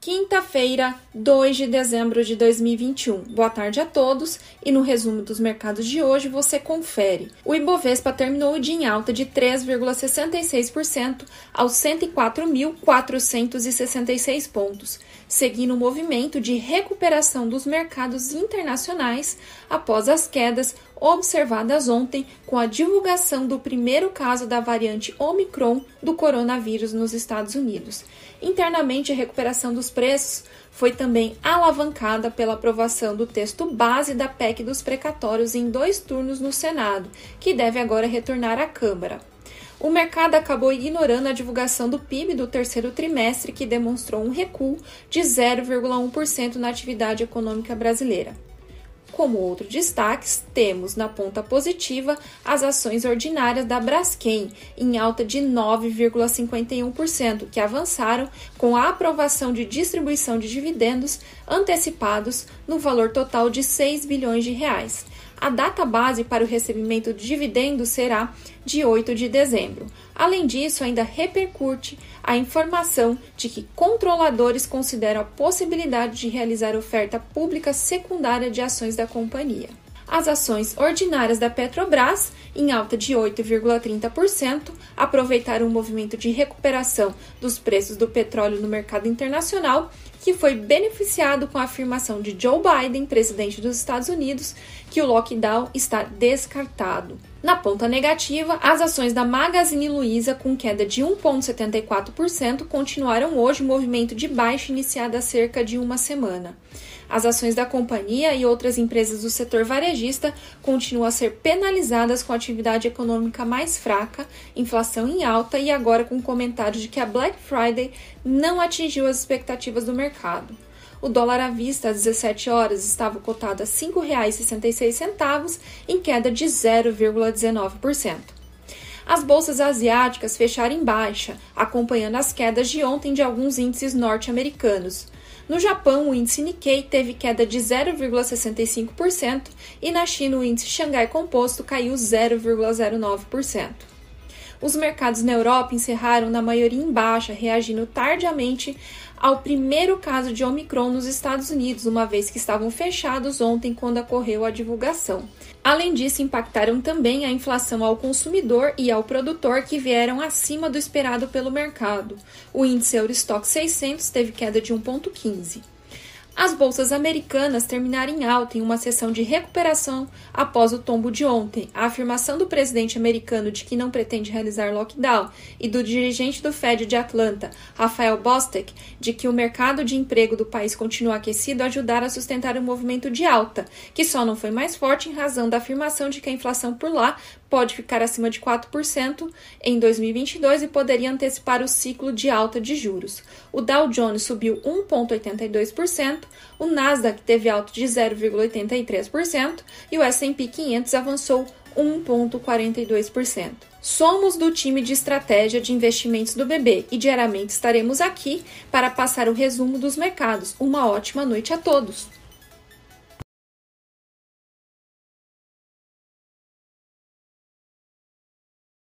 Quinta-feira, 2 de dezembro de 2021. Boa tarde a todos e no resumo dos mercados de hoje você confere. O Ibovespa terminou o dia em alta de 3,66% aos 104.466 pontos, seguindo o um movimento de recuperação dos mercados internacionais após as quedas observadas ontem com a divulgação do primeiro caso da variante Omicron do coronavírus nos Estados Unidos. Internamente, a recuperação dos preços foi também alavancada pela aprovação do texto base da PEC dos precatórios em dois turnos no Senado, que deve agora retornar à Câmara. O mercado acabou ignorando a divulgação do PIB do terceiro trimestre, que demonstrou um recuo de 0,1% na atividade econômica brasileira. Como outro destaque, temos na ponta positiva as ações ordinárias da Braskem, em alta de 9,51%, que avançaram com a aprovação de distribuição de dividendos antecipados no valor total de 6 bilhões de reais. A data base para o recebimento de dividendos será de 8 de dezembro. Além disso, ainda repercute a informação de que controladores consideram a possibilidade de realizar oferta pública secundária de ações da companhia. As ações ordinárias da Petrobras, em alta de 8,30%, aproveitaram o movimento de recuperação dos preços do petróleo no mercado internacional que foi beneficiado com a afirmação de Joe Biden, presidente dos Estados Unidos, que o lockdown está descartado. Na ponta negativa, as ações da Magazine Luiza, com queda de 1,74%, continuaram hoje o movimento de baixa iniciado há cerca de uma semana. As ações da companhia e outras empresas do setor varejista continuam a ser penalizadas com atividade econômica mais fraca, inflação em alta e agora com comentários de que a Black Friday não atingiu as expectativas do mercado. O dólar à vista às 17 horas estava cotado a R$ 5,66, em queda de 0,19%. As bolsas asiáticas fecharam em baixa, acompanhando as quedas de ontem de alguns índices norte-americanos. No Japão, o índice Nikkei teve queda de 0,65% e na China o índice Xangai Composto caiu 0,09%. Os mercados na Europa encerraram na maioria em baixa, reagindo tardiamente ao primeiro caso de Omicron nos Estados Unidos, uma vez que estavam fechados ontem quando ocorreu a divulgação. Além disso, impactaram também a inflação ao consumidor e ao produtor, que vieram acima do esperado pelo mercado. O índice Eurostock 600 teve queda de 1,15. As bolsas americanas terminaram em alta em uma sessão de recuperação após o tombo de ontem. A afirmação do presidente americano de que não pretende realizar lockdown e do dirigente do Fed de Atlanta, Rafael Bostic, de que o mercado de emprego do país continua aquecido ajudaram a sustentar o movimento de alta, que só não foi mais forte em razão da afirmação de que a inflação por lá pode ficar acima de 4% em 2022 e poderia antecipar o ciclo de alta de juros. O Dow Jones subiu 1,82%, o Nasdaq teve alta de 0,83% e o S&P 500 avançou 1,42%. Somos do time de estratégia de investimentos do BB e diariamente estaremos aqui para passar o resumo dos mercados. Uma ótima noite a todos!